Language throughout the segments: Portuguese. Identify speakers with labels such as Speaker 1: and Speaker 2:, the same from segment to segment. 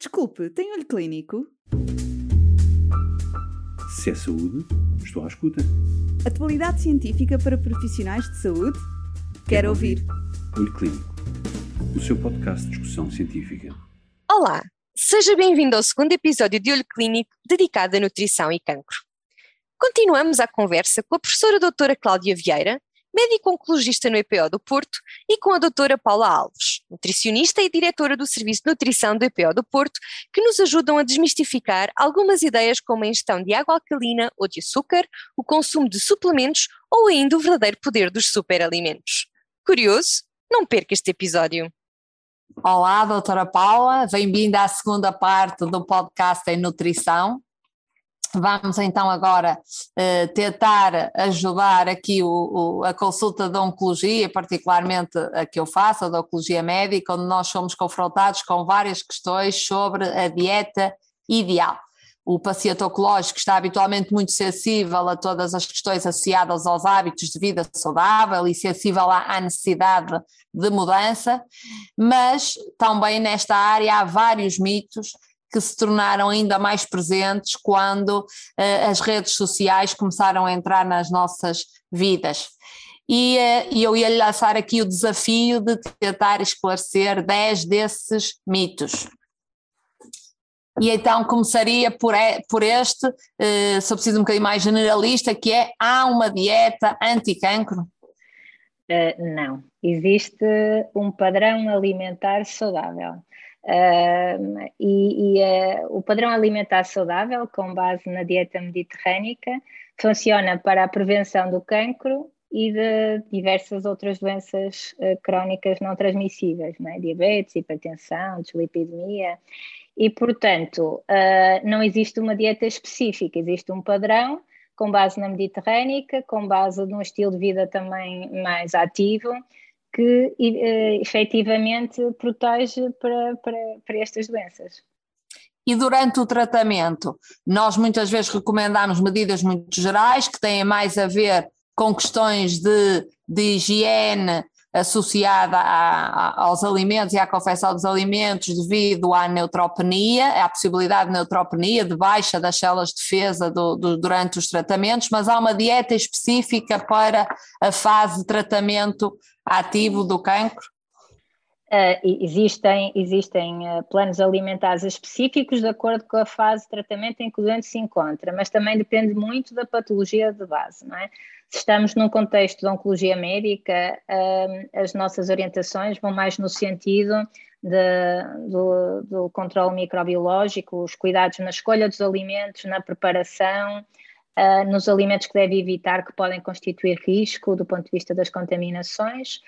Speaker 1: Desculpe, tem olho clínico?
Speaker 2: Se é saúde, estou à escuta.
Speaker 1: Atualidade científica para profissionais de saúde? Quero,
Speaker 2: Quero
Speaker 1: ouvir.
Speaker 2: Olho Clínico, o seu podcast de discussão científica.
Speaker 3: Olá, seja bem-vindo ao segundo episódio de Olho Clínico dedicado à nutrição e cancro. Continuamos a conversa com a professora doutora Cláudia Vieira, médico oncologista no EPO do Porto, e com a doutora Paula Alves, nutricionista e diretora do Serviço de Nutrição do EPO do Porto, que nos ajudam a desmistificar algumas ideias como a ingestão de água alcalina ou de açúcar, o consumo de suplementos ou ainda o verdadeiro poder dos superalimentos. Curioso? Não perca este episódio.
Speaker 4: Olá, doutora Paula, bem-vinda à segunda parte do podcast em nutrição. Vamos então agora eh, tentar ajudar aqui o, o, a consulta de oncologia, particularmente a que eu faço, a da oncologia médica, onde nós somos confrontados com várias questões sobre a dieta ideal. O paciente oncológico está habitualmente muito sensível a todas as questões associadas aos hábitos de vida saudável e sensível à necessidade de mudança, mas também nesta área há vários mitos que se tornaram ainda mais presentes quando uh, as redes sociais começaram a entrar nas nossas vidas. E, uh, e eu ia lançar aqui o desafio de tentar esclarecer 10 desses mitos. E então começaria por, por este, uh, se eu preciso um bocadinho mais generalista, que é, há uma dieta anti-cancro?
Speaker 5: Uh, não, existe um padrão alimentar saudável. Uh, e, e uh, o padrão alimentar saudável, com base na dieta mediterrânica, funciona para a prevenção do cancro e de diversas outras doenças uh, crónicas não transmissíveis, não é? diabetes, hipertensão, dislipidemia. E, portanto, não existe uma dieta específica, existe um padrão com base na mediterrânica, com base num estilo de vida também mais ativo, que uh, efetivamente protege para, para, para estas doenças.
Speaker 4: E durante o tratamento, nós muitas vezes recomendamos medidas muito gerais que têm mais a ver com questões de, de higiene associada a, a, aos alimentos e à confecção dos alimentos devido à neutropenia, à possibilidade de neutropenia, de baixa das células de defesa do, do, durante os tratamentos, mas há uma dieta específica para a fase de tratamento ativo do cancro?
Speaker 5: Uh, existem existem uh, planos alimentares específicos de acordo com a fase de tratamento em que o doente se encontra, mas também depende muito da patologia de base, não é? Se estamos num contexto de oncologia médica, uh, as nossas orientações vão mais no sentido de, do, do controle microbiológico, os cuidados na escolha dos alimentos, na preparação, Uh, nos alimentos que deve evitar que podem constituir risco do ponto de vista das contaminações.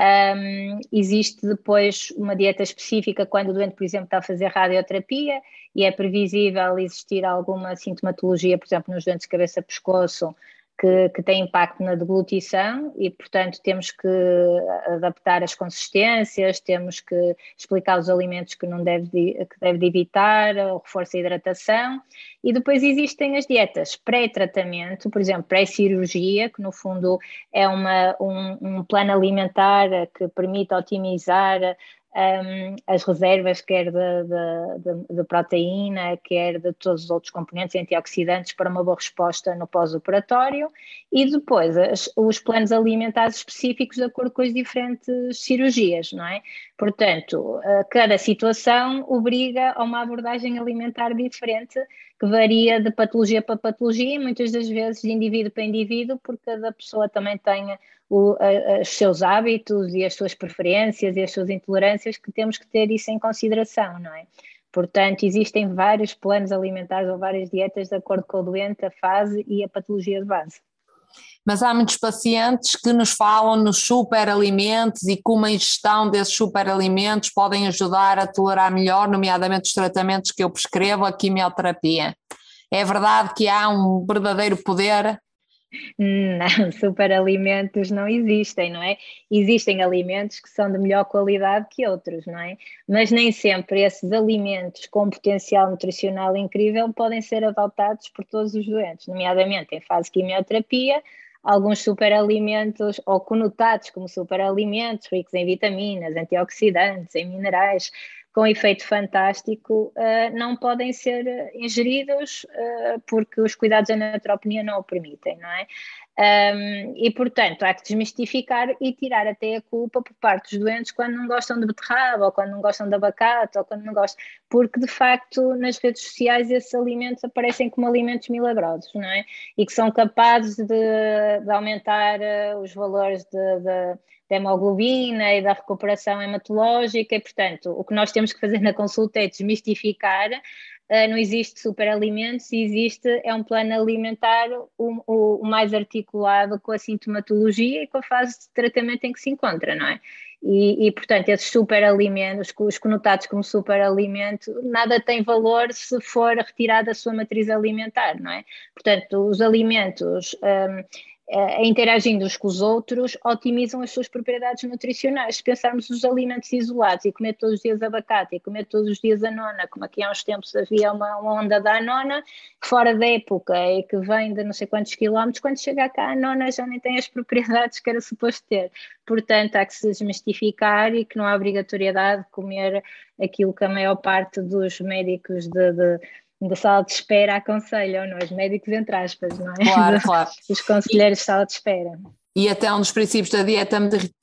Speaker 5: Um, existe depois uma dieta específica quando o doente, por exemplo, está a fazer radioterapia e é previsível existir alguma sintomatologia, por exemplo, nos doentes de cabeça-pescoço, que, que tem impacto na deglutição e, portanto, temos que adaptar as consistências, temos que explicar os alimentos que não deve de, que deve de evitar, o reforço da hidratação. E depois existem as dietas pré-tratamento, por exemplo, pré-cirurgia, que no fundo é uma, um, um plano alimentar que permite otimizar um, as reservas, quer de, proteína, quer de todos os outros componentes antioxidantes, para uma boa resposta no pós-operatório, e depois as, os planos alimentares específicos de acordo com as diferentes cirurgias, não é? Portanto, cada situação obriga a uma abordagem alimentar diferente, que varia de patologia para patologia, e muitas das vezes de indivíduo para indivíduo, porque cada pessoa também tem os seus hábitos e as suas preferências e as suas intolerâncias, que temos que ter isso em consideração, não é? Portanto, existem vários planos alimentares ou várias dietas de acordo com o doente, a fase e a patologia de base.
Speaker 4: Mas há muitos pacientes que nos falam nos superalimentos e como a ingestão desses superalimentos podem ajudar a tolerar melhor, nomeadamente os tratamentos que eu prescrevo, a quimioterapia. É verdade que há um verdadeiro poder
Speaker 5: não, superalimentos não existem, não é? Existem alimentos que são de melhor qualidade que outros, não é? Mas nem sempre esses alimentos com potencial nutricional incrível podem ser adotados por todos os doentes, nomeadamente em fase de quimioterapia, alguns superalimentos ou conotados como superalimentos ricos em vitaminas, antioxidantes, em minerais, com efeito fantástico, uh, não podem ser ingeridos uh, porque os cuidados da naturopenia não o permitem, não é? Um, e, portanto, há que desmistificar e tirar até a culpa por parte dos doentes quando não gostam de beterraba, ou quando não gostam de abacate, ou quando não gostam, porque de facto nas redes sociais esses alimentos aparecem como alimentos milagrosos, não é? E que são capazes de, de aumentar uh, os valores de, de, da hemoglobina e da recuperação hematológica, e portanto, o que nós temos que fazer na consulta é desmistificar Uh, não existe superalimentos, existe é um plano alimentar o, o, o, mais articulado com a sintomatologia e com a fase de tratamento em que se encontra, não é? E, e portanto, esses superalimentos, os conotados como superalimento, nada tem valor se for retirada a sua matriz alimentar, não é? Portanto, os alimentos um, uh, interagindo uns com os outros, otimizam as suas propriedades nutricionais. Se pensarmos os alimentos isolados e comer todos os dias abacate e comer todos os dias a nona, como aqui há uns tempos havia uma, uma onda da nona, fora da época e que vem de não sei quantos quilómetros, quando chega cá a nona já nem tem as propriedades que era suposto ter. Portanto, há que se desmistificar e que não há obrigatoriedade de comer aquilo que a maior parte dos médicos de, de da sala de espera aconselham, não? Os médicos, entre aspas, não é?
Speaker 4: Claro, claro.
Speaker 5: Os conselheiros de sala de espera.
Speaker 4: E até um dos princípios da dieta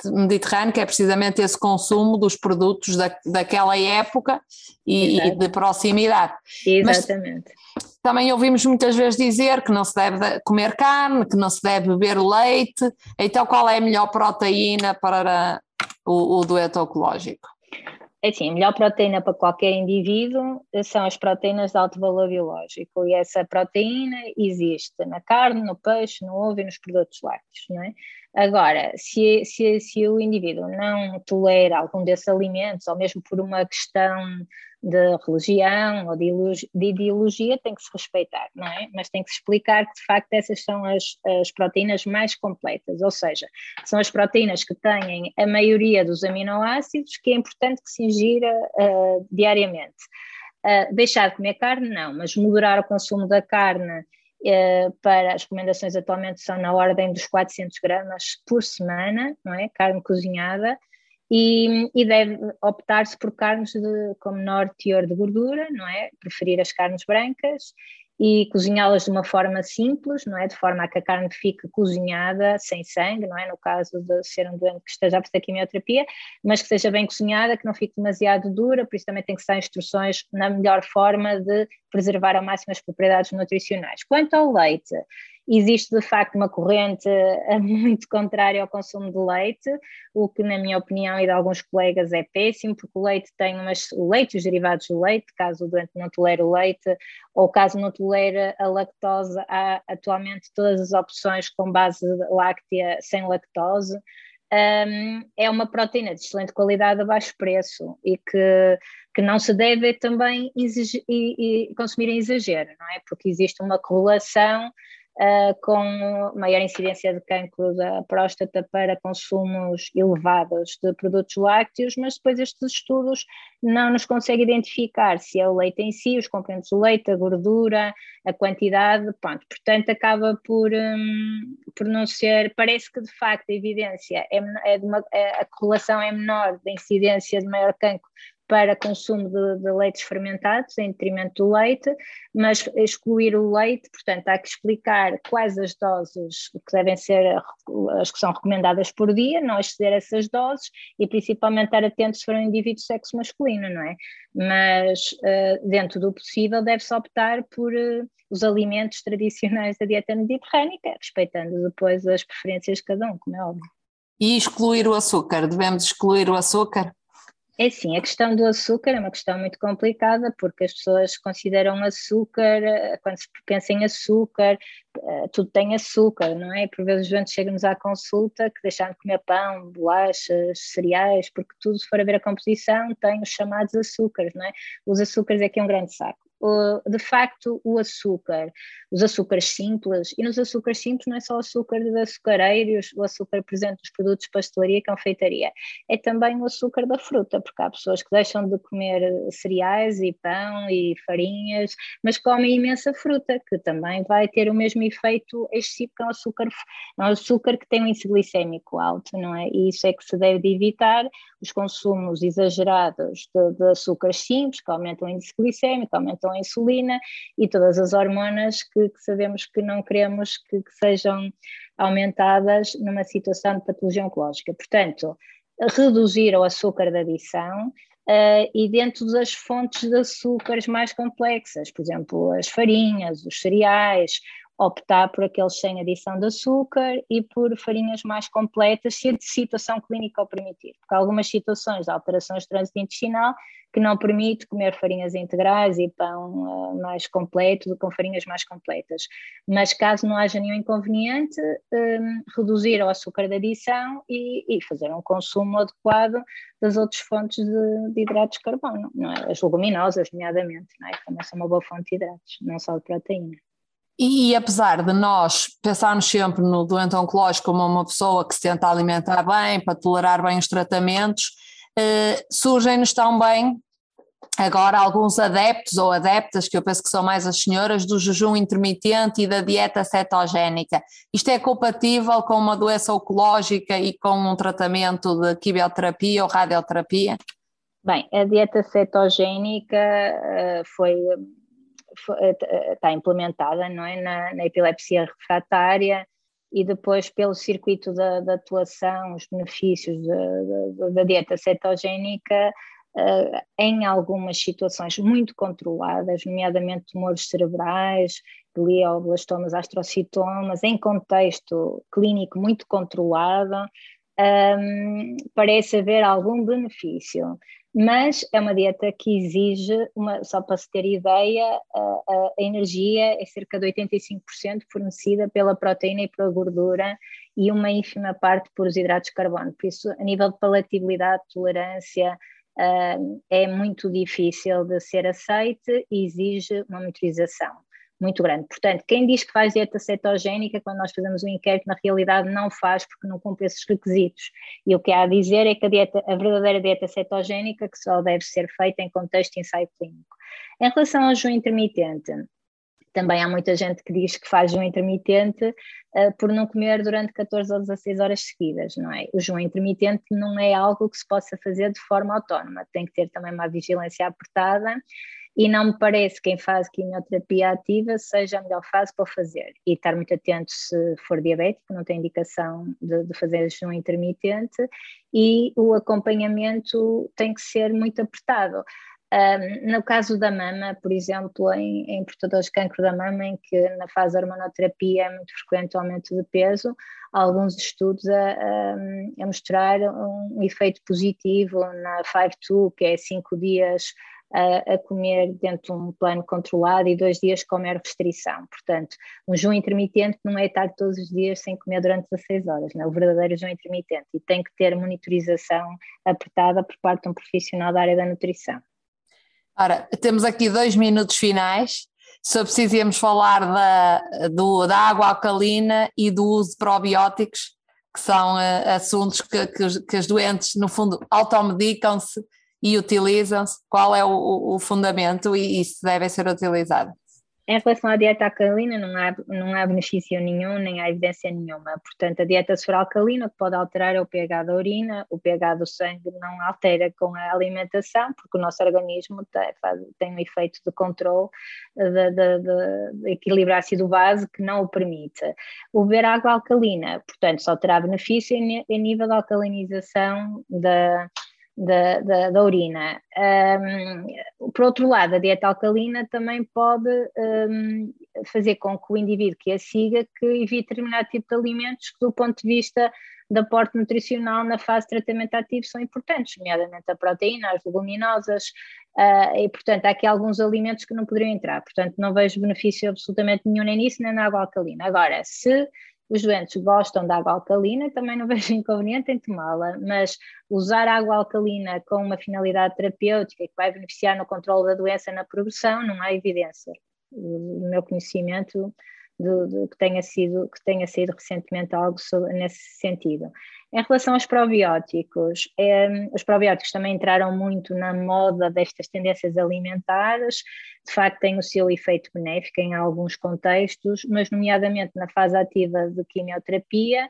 Speaker 4: mediterrânea, que é precisamente esse consumo dos produtos da, daquela época e, e, de proximidade.
Speaker 5: Exatamente.
Speaker 4: Mas também ouvimos muitas vezes dizer que não se deve comer carne, que não se deve beber leite. Então, qual é a melhor proteína para o, o dueto ecológico?
Speaker 5: É assim, a melhor proteína para qualquer indivíduo são as proteínas de alto valor biológico e essa proteína existe na carne, no peixe, no ovo e nos produtos lácteos, não é? Agora, se, se, se o indivíduo não tolera algum desses alimentos, ou mesmo por uma questão de religião ou de, ideologia tem que se respeitar, não é? Mas tem que se explicar que de facto essas são as, as proteínas mais completas, ou seja, são as proteínas que têm a maioria dos aminoácidos que é importante que se ingira uh, diariamente. Uh, deixar de comer carne, não, mas moderar o consumo da carne para as recomendações atualmente são na ordem dos 400 gramas por semana, não é? Carne cozinhada e, e deve optar-se por carnes de, com menor teor de gordura, não é? Preferir as carnes brancas e cozinhá-las de uma forma simples, não é? De forma a que a carne fique cozinhada sem sangue, não é? No caso de ser um doente que esteja a fazer quimioterapia, mas que seja bem cozinhada, que não fique demasiado dura, por isso também tem que ser instruções na melhor forma de preservar ao máximo as propriedades nutricionais. Quanto ao leite, Existe de facto uma corrente eh, muito contrária ao consumo de leite, o que, na minha opinião e de alguns colegas, é péssimo, porque o leite tem umas, o leite e os derivados do leite, caso o doente não tolere o leite, ou caso não tolere a lactose, há atualmente todas as opções com base láctea sem lactose. Um, é uma proteína de excelente qualidade a baixo preço e que, que não se deve também exigir, e, e consumir em exagero, não é? Porque existe uma correlação uh, com maior incidência de cancro da próstata para consumos elevados de produtos lácteos, mas depois estes estudos não nos conseguem identificar se é o leite em si, os componentes do leite, a gordura, a quantidade, pronto, portanto acaba por, um, por não ser, parece que de facto a evidência é, é, uma, é a correlação é menor da incidência de maior cancro para consumo de, de, leites fermentados em detrimento do leite, mas excluir o leite, portanto, há que explicar quais as doses que devem ser as que são recomendadas por dia, não exceder essas doses e principalmente estar atento se for um indivíduo de sexo masculino, não é? Mas uh, dentro do possível deve-se optar por uh, os alimentos tradicionais da dieta mediterrânica, respeitando depois as preferências de cada um, como é óbvio.
Speaker 4: E excluir o açúcar, devemos excluir o açúcar?
Speaker 5: É sim, a questão do açúcar é uma questão muito complicada porque as pessoas consideram açúcar, eh, quando se pensa em açúcar, eh, tudo tem açúcar, não é? Por vezes os chegam-nos à consulta que deixaram de comer pão, bolachas, cereais, porque tudo, se for a ver a composição, tem os chamados açúcares, não é? Os açúcares é que é um grande saco de facto o açúcar, os açúcares simples, e nos açúcares simples não é só o açúcar de açucareiros, o açúcar presente nos produtos de pastelaria e confeitaria, é também o açúcar da fruta, porque há pessoas que deixam de comer cereais e pão e farinhas, mas comem imensa fruta, que também vai ter o mesmo efeito. Excessivo que é um açúcar, é um açúcar que tem um índice glicémico alto, não é? E isso é que se deve de evitar, os consumos exagerados de, de açúcares simples, que aumentam o índice glicémico, aumentam a insulina e todas as hormonas que, que sabemos que não queremos que, que sejam aumentadas numa situação de patologia oncológica. Portanto, reduzir o açúcar de adição Uh, e dentro das fontes de açúcares mais complexas, por exemplo, as farinhas, os cereais, optar por aqueles sem adição de açúcar e por farinhas mais completas, se a situação clínica o permitir. Porque há algumas situações, alterações de trânsito intestinal, que não permite comer farinhas integrais e pão uh, mais completo com farinhas mais completas. Mas caso não haja nenhum inconveniente, um, reduzir o açúcar de adição e, e, fazer um consumo adequado das outras fontes de, de hidratos de carbono, é? as leguminosas, nomeadamente, não é? também são uma boa fonte de hidratos, não só de proteína.
Speaker 4: E, apesar de nós pensarmos sempre no doente oncológico como uma pessoa que se tenta alimentar bem, para tolerar bem os tratamentos, eh, surgem-nos também agora alguns adeptos ou adeptas, que eu penso que são mais as senhoras, do jejum intermitente e da dieta cetogénica. Isto é compatível com uma doença oncológica e com um tratamento de quimioterapia ou radioterapia?
Speaker 5: Bem, a dieta cetogénica uh, foi está implementada não é? na, na epilepsia refratária e depois pelo circuito da, da atuação, os benefícios da, da dieta cetogénica uh, em algumas situações muito controladas, nomeadamente tumores cerebrais, glioblastomas, astrocitomas, em contexto clínico muito controlado, um, ehm, parece haver algum benefício mas é uma dieta que exige, uma, só para se ter ideia, a, a, energia é cerca de 85% fornecida pela proteína e pela gordura e uma ínfima parte por os hidratos de carbono. Por isso, a nível de palatabilidade, tolerância, uh, é muito difícil de ser aceite e exige uma monitorização muito grande. Portanto, quem diz que faz dieta cetogénica, quando nós fazemos um inquérito, na realidade não faz porque não cumpre esses requisitos. E o que há a dizer é que a, dieta, a verdadeira dieta cetogénica que só deve ser feita em contexto de ensaio clínico. Em relação ao jejum intermitente, também há muita gente que diz que faz jejum intermitente uh, por não comer durante 14 ou 16 horas seguidas, não é? O jejum intermitente não é algo que se possa fazer de forma autónoma, tem que ter também uma vigilância apertada e não me parece que quem faz quimioterapia ativa seja a melhor fase para fazer. E estar muito atento se for diabético, não tem indicação de, de fazer jejum intermitente, e o acompanhamento tem que ser muito apertado. Um, no caso da mama, por exemplo, em, em portadores de cancro da mama, em que na fase de hormonoterapia é muito frequente o aumento de peso, há alguns estudos a, a, a mostrar um efeito positivo na 5-2, que é 5 dias a, a, comer dentro de um plano controlado e dois dias comer restrição. Portanto, um jejum intermitente não é estar todos os dias sem comer durante 16 horas, não é o verdadeiro jejum intermitente e tem que ter monitorização apertada por parte de um profissional da área da nutrição.
Speaker 4: Ora, temos aqui dois minutos finais. Só precisamos falar da, do, da água alcalina e do uso de probióticos, que são uh, assuntos que, que, que, as doentes, no fundo, automedicam-se e utilizam-se, qual é o, o fundamento e, e se devem ser utilizados?
Speaker 5: Em relação à dieta alcalina, não há, não há benefício nenhum, nem há evidência nenhuma. Portanto, a dieta alcalina pode alterar o pH da urina, o pH do sangue não altera com a alimentação, porque o nosso organismo tem, faz, tem um efeito de controle de, de, de, de equilíbrio ácido-base que não o permite. O beber água alcalina, portanto, só terá benefício em, em nível de alcalinização da da, da, da urina. Um, por outro lado, a dieta alcalina também pode um, fazer com que o indivíduo que a siga que evite determinado tipo de alimentos que do ponto de vista de aporte nutricional na fase de tratamento ativo são importantes, nomeadamente a proteína, as leguminosas, uh, e portanto há aqui alguns alimentos que não poderiam entrar, portanto não vejo benefício absolutamente nenhum nem nisso nem na água alcalina. Agora, se os doentes gostam de água alcalina, também não vejo inconveniente em tomá-la, mas usar água alcalina com uma finalidade terapêutica que vai beneficiar no controle da doença na progressão, não há evidência. O meu conhecimento de, de, que tenha sido que tenha sido recentemente algo sobre, nesse sentido. Em relação aos probióticos, os probióticos também entraram muito na moda destas tendências alimentares, de facto têm o seu efeito benéfico em alguns contextos, mas nomeadamente na fase ativa de quimioterapia,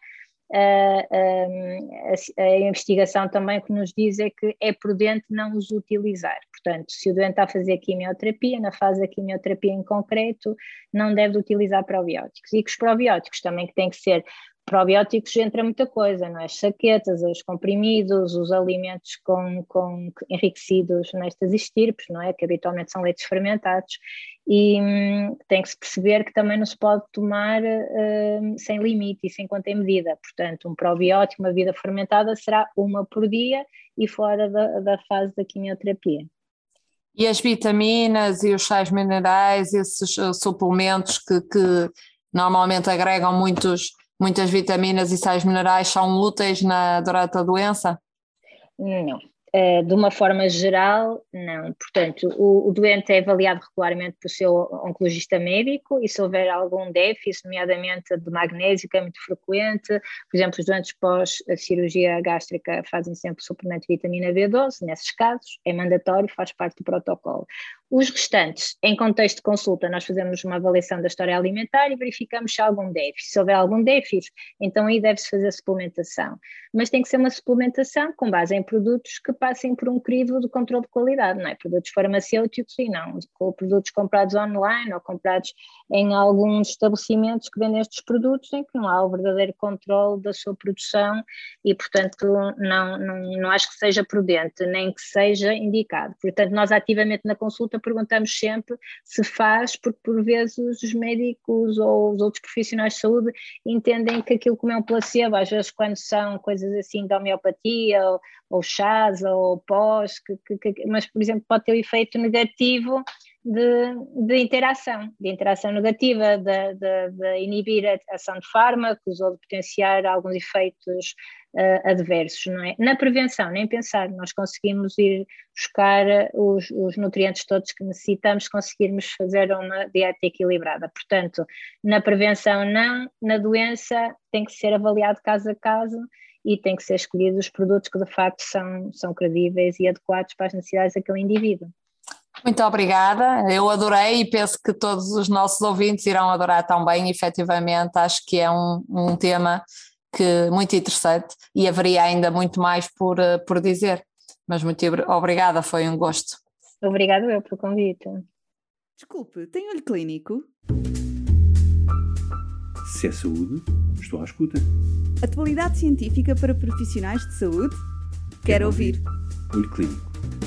Speaker 5: a, a, a, investigação também que nos diz é que é prudente não os utilizar. Portanto, se o doente está a fazer quimioterapia, na fase da quimioterapia em concreto, não deve utilizar probióticos. E que os probióticos também que têm que ser probióticos entra muita coisa, não é? As saquetas, os comprimidos, os alimentos com, com enriquecidos nestas estirpes, não é? Que habitualmente são leites fermentados e hum, tem que se perceber que também não se pode tomar hum, sem limite e sem conta em medida. Portanto, um probiótico, uma vida fermentada será uma por dia e fora da, da fase da quimioterapia.
Speaker 4: E as vitaminas e os sais minerais, esses uh, suplementos que, que normalmente agregam muitos muitas vitaminas e sais minerais são úteis na, durante a doença?
Speaker 5: Não. Uh, de uma forma geral, não. Portanto, o, o, doente é avaliado regularmente pelo seu oncologista médico e se houver algum déficit, nomeadamente de magnésio, que é muito frequente, por exemplo, os doentes pós-cirurgia gástrica fazem sempre suplemento de vitamina B12, nesses casos é mandatório, faz parte do protocolo. Os restantes, em contexto de consulta, nós fazemos uma avaliação da história alimentar e verificamos se há algum déficit. Se houver algum déficit, então aí deve-se fazer suplementação. Mas tem que ser uma suplementação com base em produtos que passem por um crivo de controle de qualidade, não é? Produtos farmacêuticos e não, produtos comprados online ou comprados em alguns estabelecimentos que vendem estes produtos em que não há o verdadeiro controle da sua produção e, portanto, não, não, não acho que seja prudente, nem que seja indicado. Portanto, nós ativamente na consulta consulta perguntamos sempre se faz, porque por vezes os médicos ou os outros profissionais de saúde entendem que aquilo como é um placebo, às vezes quando são coisas assim de homeopatia ou, ou chás ou pós, que, que, que, mas por exemplo pode ter um efeito negativo de, de, interação, de interação negativa, de, de, de, inibir a ação de fármacos ou de potenciar alguns efeitos uh, adversos, não é? Na prevenção, nem pensar, nós conseguimos ir buscar os, os nutrientes todos que necessitamos, conseguirmos fazer uma dieta equilibrada. Portanto, na prevenção não, na doença tem que ser avaliado caso a caso e tem que ser escolhidos os produtos que de facto são, são credíveis e adequados para as necessidades daquele indivíduo.
Speaker 4: Muito obrigada, eu adorei e penso que todos os nossos ouvintes irão adorar também, efetivamente, acho que é um, um tema que, muito interessante e haveria ainda muito mais por, eh, por dizer, mas muito obrigada, foi um gosto.
Speaker 5: Obrigada eu pelo convite.
Speaker 1: Desculpe, tem olho clínico?
Speaker 2: Se é saúde, estou à escuta.
Speaker 1: Atualidade científica para profissionais de saúde? Quero, Quero ouvir.
Speaker 2: ouvir. Olho Clínico